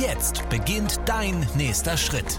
Jetzt beginnt dein nächster Schritt.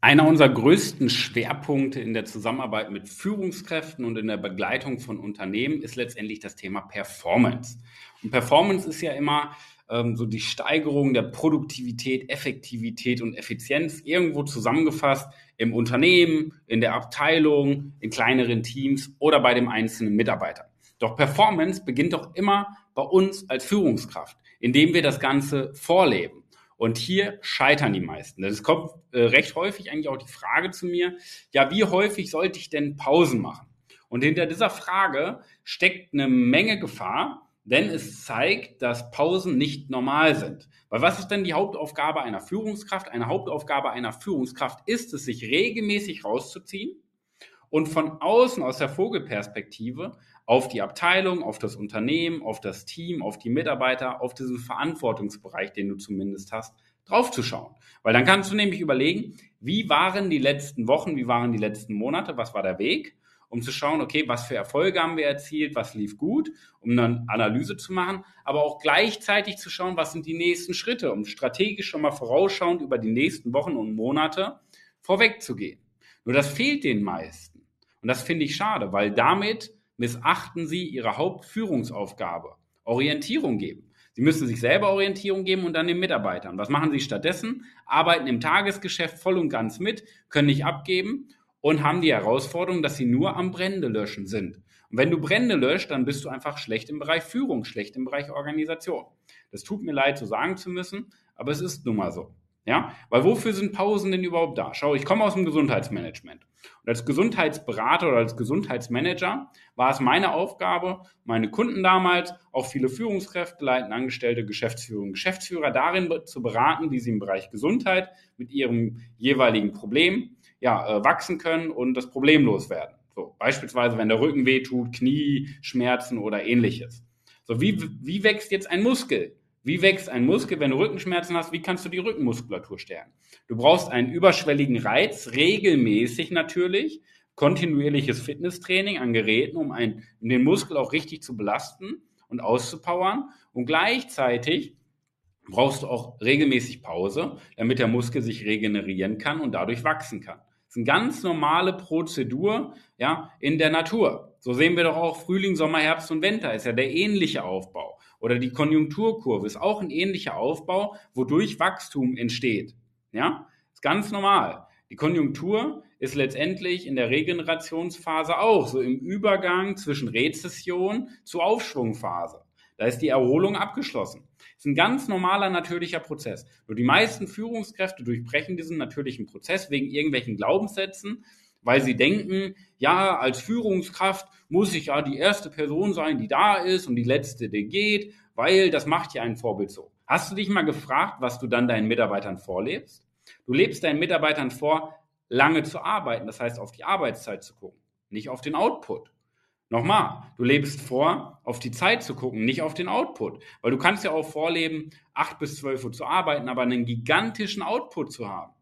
Einer unserer größten Schwerpunkte in der Zusammenarbeit mit Führungskräften und in der Begleitung von Unternehmen ist letztendlich das Thema Performance. Und Performance ist ja immer ähm, so die Steigerung der Produktivität, Effektivität und Effizienz irgendwo zusammengefasst im Unternehmen, in der Abteilung, in kleineren Teams oder bei dem einzelnen Mitarbeiter. Doch Performance beginnt doch immer bei uns als Führungskraft, indem wir das Ganze vorleben. Und hier scheitern die meisten. Es kommt äh, recht häufig eigentlich auch die Frage zu mir, ja, wie häufig sollte ich denn Pausen machen? Und hinter dieser Frage steckt eine Menge Gefahr, denn es zeigt, dass Pausen nicht normal sind. Weil was ist denn die Hauptaufgabe einer Führungskraft? Eine Hauptaufgabe einer Führungskraft ist es, sich regelmäßig rauszuziehen und von außen aus der Vogelperspektive auf die Abteilung, auf das Unternehmen, auf das Team, auf die Mitarbeiter, auf diesen Verantwortungsbereich, den du zumindest hast, draufzuschauen. Weil dann kannst du nämlich überlegen, wie waren die letzten Wochen, wie waren die letzten Monate, was war der Weg, um zu schauen, okay, was für Erfolge haben wir erzielt, was lief gut, um dann Analyse zu machen, aber auch gleichzeitig zu schauen, was sind die nächsten Schritte, um strategisch schon mal vorausschauend über die nächsten Wochen und Monate vorwegzugehen. Nur das fehlt den meisten. Und das finde ich schade, weil damit missachten sie ihre Hauptführungsaufgabe, Orientierung geben. Sie müssen sich selber Orientierung geben und dann den Mitarbeitern. Was machen sie stattdessen? Arbeiten im Tagesgeschäft voll und ganz mit, können nicht abgeben und haben die Herausforderung, dass sie nur am Brände löschen sind. Und wenn du Brände löscht, dann bist du einfach schlecht im Bereich Führung, schlecht im Bereich Organisation. Das tut mir leid, so sagen zu müssen, aber es ist nun mal so. Ja, weil wofür sind Pausen denn überhaupt da? Schau, ich komme aus dem Gesundheitsmanagement. Und als Gesundheitsberater oder als Gesundheitsmanager war es meine Aufgabe, meine Kunden damals, auch viele Führungskräfte, leitende Angestellte, Geschäftsführer und Geschäftsführer darin zu beraten, wie sie im Bereich Gesundheit mit ihrem jeweiligen Problem ja, äh, wachsen können und das Problem loswerden. So, beispielsweise, wenn der Rücken wehtut, Knie, Schmerzen oder ähnliches. So, wie, wie wächst jetzt ein Muskel? Wie wächst ein Muskel, wenn du Rückenschmerzen hast? Wie kannst du die Rückenmuskulatur stärken? Du brauchst einen überschwelligen Reiz, regelmäßig natürlich, kontinuierliches Fitnesstraining an Geräten, um, einen, den Muskel auch richtig zu belasten und auszupowern. Und gleichzeitig brauchst du auch regelmäßig Pause, damit der Muskel sich regenerieren kann und dadurch wachsen kann. Das ist eine ganz normale Prozedur ja, in der Natur. So sehen wir doch auch Frühling, Sommer, Herbst und Winter, ist ja der ähnliche Aufbau. Oder die Konjunkturkurve ist auch ein ähnlicher Aufbau, wodurch Wachstum entsteht. Ja, ist ganz normal. Die Konjunktur ist letztendlich in der Regenerationsphase auch so im Übergang zwischen Rezession zu Aufschwungphase. Da ist die Erholung abgeschlossen. Das ist ein ganz normaler natürlicher Prozess. Nur die meisten Führungskräfte durchbrechen diesen natürlichen Prozess wegen irgendwelchen Glaubenssätzen, weil sie denken, ja, als Führungskraft muss ich ja die erste Person sein, die da ist und die letzte, die geht, weil das macht ja ein Vorbild so. Hast du dich mal gefragt, was du dann deinen Mitarbeitern vorlebst? Du lebst deinen Mitarbeitern vor, lange zu arbeiten, das heißt auf die Arbeitszeit zu gucken, nicht auf den Output. Nochmal, du lebst vor, auf die Zeit zu gucken, nicht auf den Output. Weil du kannst ja auch vorleben, acht bis zwölf Uhr zu arbeiten, aber einen gigantischen Output zu haben.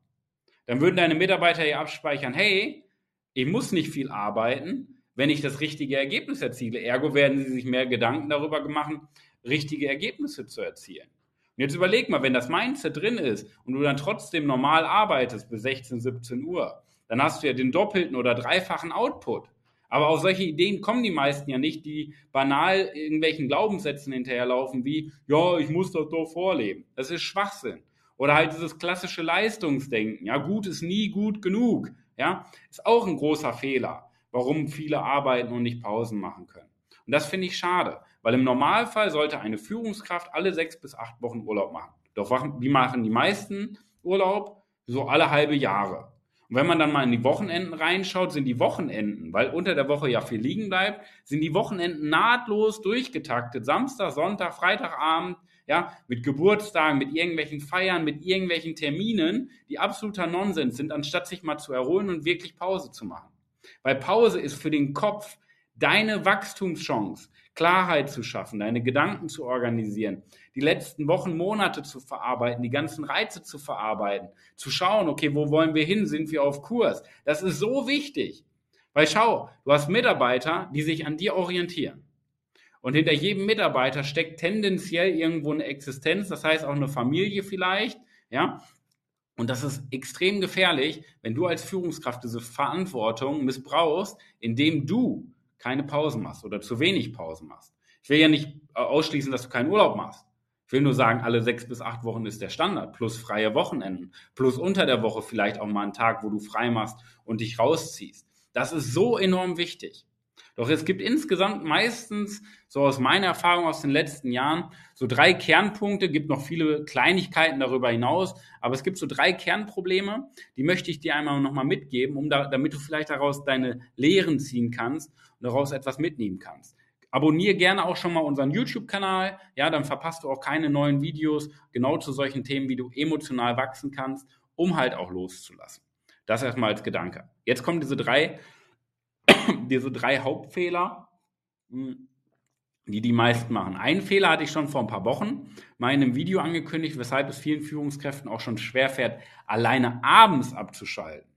Dann würden deine Mitarbeiter ja abspeichern, hey, ich muss nicht viel arbeiten, wenn ich das richtige Ergebnis erziele. Ergo werden sie sich mehr Gedanken darüber machen, richtige Ergebnisse zu erzielen. Und jetzt überleg mal, wenn das Mindset drin ist und du dann trotzdem normal arbeitest bis 16, 17 Uhr, dann hast du ja den doppelten oder dreifachen Output. Aber auf solche Ideen kommen die meisten ja nicht, die banal irgendwelchen Glaubenssätzen hinterherlaufen, wie, ja, ich muss das doch vorleben. Das ist Schwachsinn. Oder halt dieses klassische Leistungsdenken. Ja, gut ist nie gut genug. Ja, ist auch ein großer Fehler, warum viele arbeiten und nicht Pausen machen können. Und das finde ich schade, weil im Normalfall sollte eine Führungskraft alle sechs bis acht Wochen Urlaub machen. Doch wie machen die meisten Urlaub? So alle halbe Jahre. Und wenn man dann mal in die Wochenenden reinschaut, sind die Wochenenden, weil unter der Woche ja viel liegen bleibt, sind die Wochenenden nahtlos durchgetaktet. Samstag, Sonntag, Freitagabend, ja, mit Geburtstagen, mit irgendwelchen Feiern, mit irgendwelchen Terminen, die absoluter Nonsens sind, anstatt sich mal zu erholen und wirklich Pause zu machen. Weil Pause ist für den Kopf deine Wachstumschance, Klarheit zu schaffen, deine Gedanken zu organisieren, die letzten Wochen, Monate zu verarbeiten, die ganzen Reize zu verarbeiten, zu schauen, okay, wo wollen wir hin? Sind wir auf Kurs? Das ist so wichtig. Weil schau, du hast Mitarbeiter, die sich an dir orientieren. Und hinter jedem Mitarbeiter steckt tendenziell irgendwo eine Existenz, das heißt auch eine Familie vielleicht, ja. Und das ist extrem gefährlich, wenn du als Führungskraft diese Verantwortung missbrauchst, indem du keine Pausen machst oder zu wenig Pausen machst. Ich will ja nicht äh, ausschließen, dass du keinen Urlaub machst. Ich will nur sagen, alle sechs bis acht Wochen ist der Standard, plus freie Wochenenden, plus unter der Woche vielleicht auch mal einen Tag, wo du frei machst und dich rausziehst. Das ist so enorm wichtig. Doch es gibt insgesamt meistens, so aus meiner Erfahrung aus den letzten Jahren, so drei Kernpunkte, gibt noch viele Kleinigkeiten darüber hinaus, aber es gibt so drei Kernprobleme, die möchte ich dir einmal nochmal mitgeben, um da, damit du vielleicht daraus deine Lehren ziehen kannst und daraus etwas mitnehmen kannst. Abonniere gerne auch schon mal unseren YouTube-Kanal, ja, dann verpasst du auch keine neuen Videos genau zu solchen Themen, wie du emotional wachsen kannst, um halt auch loszulassen. Das erstmal als Gedanke. Jetzt kommen diese drei diese drei Hauptfehler, hm, die die meisten machen. Einen Fehler hatte ich schon vor ein paar Wochen mal in einem Video angekündigt, weshalb es vielen Führungskräften auch schon schwerfällt, alleine abends abzuschalten.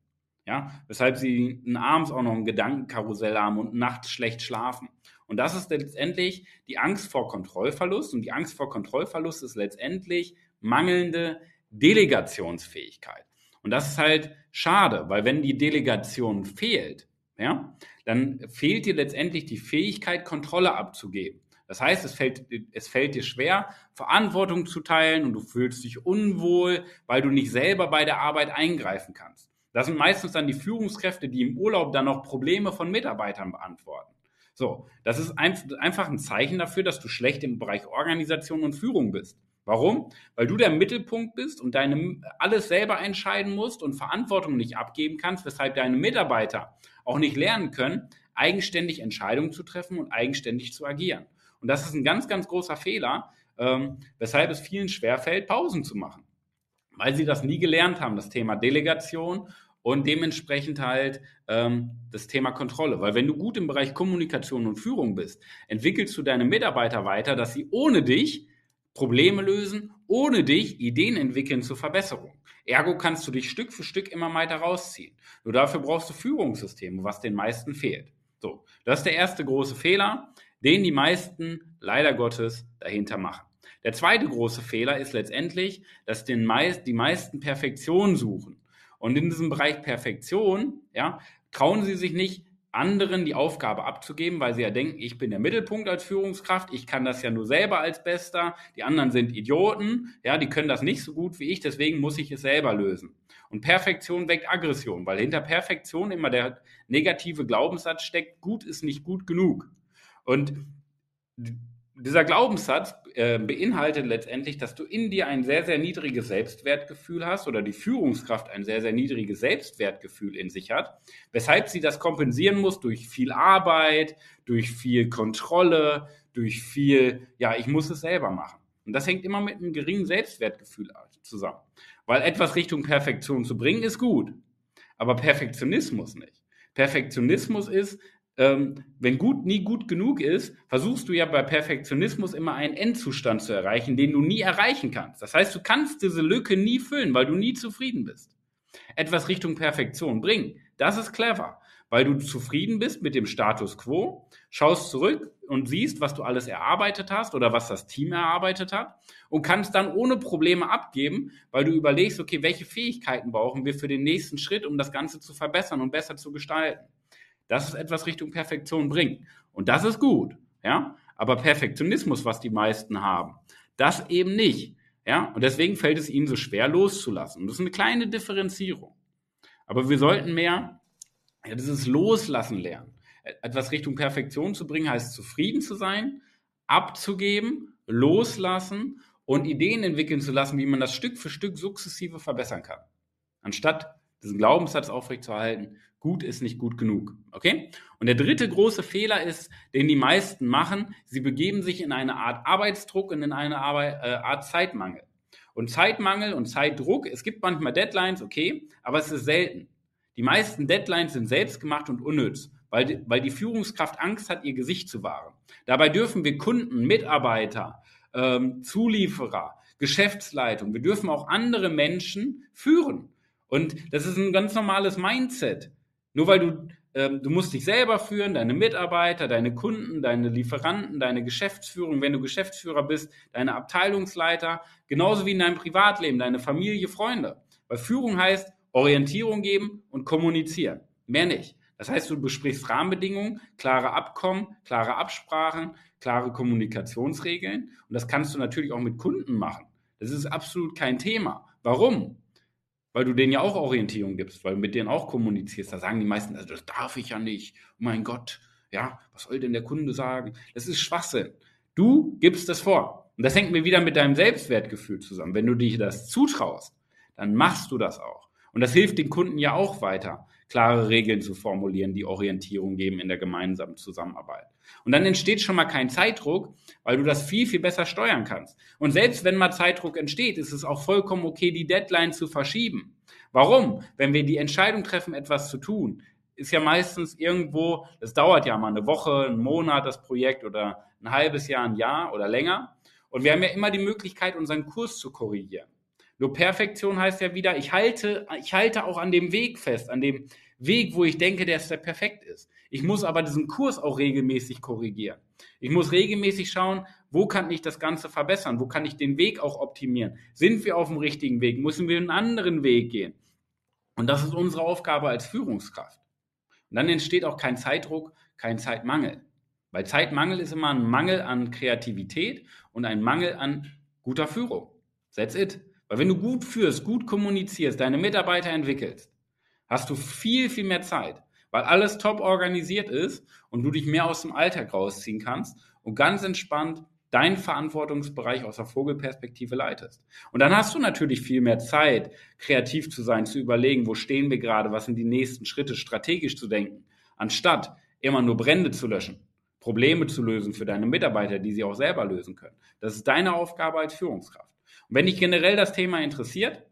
Ja, weshalb sie abends auch noch ein Gedankenkarussell haben und nachts schlecht schlafen. Und das ist letztendlich die Angst vor Kontrollverlust. Und die Angst vor Kontrollverlust ist letztendlich mangelnde Delegationsfähigkeit. Und das ist halt schade, weil wenn die Delegation fehlt, ja, dann fehlt dir letztendlich die Fähigkeit, Kontrolle abzugeben. Das heißt, es fällt, es fällt dir schwer, Verantwortung zu teilen und du fühlst dich unwohl, weil du nicht selber bei der Arbeit eingreifen kannst. Das sind meistens dann die Führungskräfte, die im Urlaub dann noch Probleme von Mitarbeitern beantworten. So, das ist einfach ein Zeichen dafür, dass du schlecht im Bereich Organisation und Führung bist. Warum? Weil du der Mittelpunkt bist und deine alles selber entscheiden musst und Verantwortung nicht abgeben kannst, weshalb deine Mitarbeiter auch nicht lernen können, eigenständig Entscheidungen zu treffen und eigenständig zu agieren. Und das ist ein ganz, ganz großer Fehler, ähm, weshalb es vielen schwerfällt, Pausen zu machen. Weil sie das nie gelernt haben, das Thema Delegation und dementsprechend halt ähm, das Thema Kontrolle. Weil wenn du gut im Bereich Kommunikation und Führung bist, entwickelst du deine Mitarbeiter weiter, dass sie ohne dich Probleme lösen, ohne dich Ideen entwickeln zur Verbesserung. Ergo kannst du dich Stück für Stück immer weiter rausziehen. Nur dafür brauchst du Führungssysteme, was den meisten fehlt. So, das ist der erste große Fehler, den die meisten leider Gottes dahinter machen. Der zweite große Fehler ist letztendlich, dass den meist, die meisten Perfektion suchen. Und in diesem Bereich Perfektion, ja, trauen sie sich nicht, anderen die Aufgabe abzugeben, weil sie ja denken, ich bin der Mittelpunkt als Führungskraft, ich kann das ja nur selber als Bester, die anderen sind Idioten, ja, die können das nicht so gut wie ich, deswegen muss ich es selber lösen. Und Perfektion weckt Aggression, weil hinter Perfektion immer der negative Glaubenssatz steckt, gut ist nicht gut genug. Und dieser Glaubenssatz äh, beinhaltet letztendlich, dass du in dir ein sehr, sehr niedriges Selbstwertgefühl hast oder die Führungskraft ein sehr, sehr niedriges Selbstwertgefühl in sich hat, weshalb sie das kompensieren muss durch viel Arbeit, durch viel Kontrolle, durch viel, ja, ich muss es selber machen. Und das hängt immer mit einem geringen Selbstwertgefühl zusammen. Weil etwas Richtung Perfektion zu bringen, ist gut. Aber Perfektionismus nicht. Perfektionismus ist, ähm, wenn gut nie gut genug ist, versuchst du ja bei Perfektionismus immer einen Endzustand zu erreichen, den du nie erreichen kannst. Das heißt, du kannst diese Lücke nie füllen, weil du nie zufrieden bist. Etwas Richtung Perfektion bringen, das ist clever, weil du zufrieden bist mit dem Status quo, schaust zurück und siehst, was du alles erarbeitet hast oder was das Team erarbeitet hat und kannst dann ohne Probleme abgeben, weil du überlegst, okay, welche Fähigkeiten brauchen wir für den nächsten Schritt, um das Ganze zu verbessern und besser zu gestalten. Das ist etwas Richtung Perfektion bringen. Und das ist gut, ja. Aber Perfektionismus, was die meisten haben, das eben nicht. Ja, und deswegen fällt es ihnen so schwer loszulassen. Und das ist eine kleine Differenzierung. Aber wir sollten mehr ja, dieses Loslassen lernen. Etwas Richtung Perfektion zu bringen, heißt zufrieden zu sein, abzugeben, loslassen und Ideen entwickeln zu lassen, wie man das Stück für Stück sukzessive verbessern kann. Anstatt diesen Glaubenssatz aufrechtzuerhalten, gut ist nicht gut genug. Okay? Und der dritte große Fehler ist, den die meisten machen, sie begeben sich in eine Art Arbeitsdruck und in eine äh, Art Zeitmangel. Und Zeitmangel und Zeitdruck, es gibt manchmal Deadlines, okay, aber es ist selten. Die meisten Deadlines sind selbstgemacht und unnütz, weil die, weil die Führungskraft Angst hat, ihr Gesicht zu wahren. Dabei dürfen wir Kunden, Mitarbeiter, ähm, Zulieferer, Geschäftsleitung, wir dürfen auch andere Menschen führen. Und das ist ein ganz normales Mindset. Nur weil du, ähm, du musst dich selber führen, deine Mitarbeiter, deine Kunden, deine Lieferanten, deine Geschäftsführung, wenn du Geschäftsführer bist, deine Abteilungsleiter, genauso wie in deinem Privatleben, deine Familie, Freunde. Weil Führung heißt Orientierung geben und kommunizieren. Mehr nicht. Das heißt, du besprichst Rahmenbedingungen, klare Abkommen, klare Absprachen, klare Kommunikationsregeln. Und das kannst du natürlich auch mit Kunden machen. Das ist absolut kein Thema. Warum? Weil du denen ja auch Orientierung gibst, weil du mit denen auch kommunizierst. Da sagen die meisten, also das darf ich ja nicht. Oh mein Gott, ja, was soll denn der Kunde sagen? Das ist Schwachsinn. Du gibst das vor. Und das hängt mir wieder mit deinem Selbstwertgefühl zusammen. Wenn du dich das zutraust, dann machst du das auch. Und das hilft den Kunden ja auch weiter, klare Regeln zu formulieren, die Orientierung geben in der gemeinsamen Zusammenarbeit. Und dann entsteht schon mal kein Zeitdruck, weil du das viel, viel besser steuern kannst. Und selbst wenn mal Zeitdruck entsteht, ist es auch vollkommen okay, die Deadline zu verschieben. Warum? Wenn wir die Entscheidung treffen, etwas zu tun, ist ja meistens irgendwo, das dauert ja mal eine Woche, einen Monat das Projekt oder ein halbes Jahr, ein Jahr oder länger. Und wir haben ja immer die Möglichkeit, unseren Kurs zu korrigieren. Nur Perfektion heißt ja wieder, ich halte, ich halte auch an dem Weg fest, an dem Weg, wo ich denke, dass der perfekt ist. Ich muss aber diesen Kurs auch regelmäßig korrigieren. Ich muss regelmäßig schauen, wo kann ich das Ganze verbessern? Wo kann ich den Weg auch optimieren? Sind wir auf dem richtigen Weg? Müssen wir einen anderen Weg gehen? Und das ist unsere Aufgabe als Führungskraft. Und dann entsteht auch kein Zeitdruck, kein Zeitmangel. Weil Zeitmangel ist immer ein Mangel an Kreativität und ein Mangel an guter Führung. That's it. Weil wenn du gut führst, gut kommunizierst, deine Mitarbeiter entwickelst, hast du viel, viel mehr Zeit, weil alles top organisiert ist und du dich mehr aus dem Alltag rausziehen kannst und ganz entspannt deinen Verantwortungsbereich aus der Vogelperspektive leitest. Und dann hast du natürlich viel mehr Zeit, kreativ zu sein, zu überlegen, wo stehen wir gerade, was sind die nächsten Schritte, strategisch zu denken, anstatt immer nur Brände zu löschen, Probleme zu lösen für deine Mitarbeiter, die sie auch selber lösen können. Das ist deine Aufgabe als Führungskraft. Und wenn dich generell das Thema interessiert,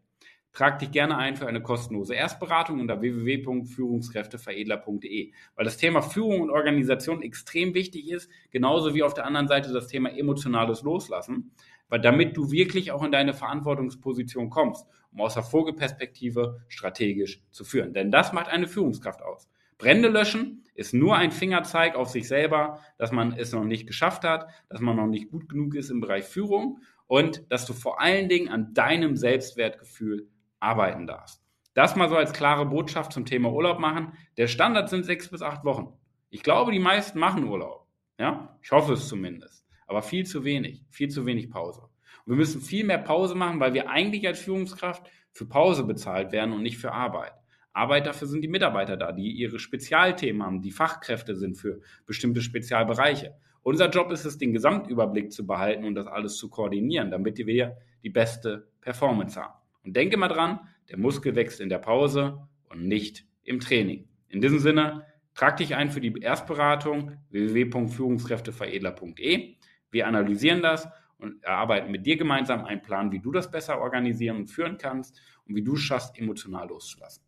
trag dich gerne ein für eine kostenlose Erstberatung unter www.führungskräfteveredler.de, weil das Thema Führung und Organisation extrem wichtig ist, genauso wie auf der anderen Seite das Thema emotionales Loslassen, weil damit du wirklich auch in deine Verantwortungsposition kommst, um aus der Vogelperspektive strategisch zu führen. Denn das macht eine Führungskraft aus. Brände löschen ist nur ein Fingerzeig auf sich selber, dass man es noch nicht geschafft hat, dass man noch nicht gut genug ist im Bereich Führung und dass du vor allen Dingen an deinem Selbstwertgefühl arbeiten darfst. Das mal so als klare Botschaft zum Thema Urlaub machen. Der Standard sind sechs bis acht Wochen. Ich glaube, die meisten machen Urlaub. Ja, ich hoffe es zumindest. Aber viel zu wenig, viel zu wenig Pause. Und wir müssen viel mehr Pause machen, weil wir eigentlich als Führungskraft für Pause bezahlt werden und nicht für Arbeit. Arbeit dafür sind die Mitarbeiter da, die ihre Spezialthemen haben, die Fachkräfte sind für bestimmte Spezialbereiche. Unser Job ist es, den Gesamtüberblick zu behalten und das alles zu koordinieren, damit wir die beste Performance haben. Und denke mal dran, der Muskel wächst in der Pause und nicht im Training. In diesem Sinne, trag dich ein für die Erstberatung www.führungskräfteveredler.de. Wir analysieren das und erarbeiten mit dir gemeinsam einen Plan, wie du das besser organisieren und führen kannst und wie du es schaffst, emotional loszulassen.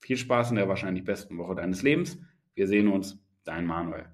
Viel Spaß in der wahrscheinlich besten Woche deines Lebens. Wir sehen uns, dein Manuel.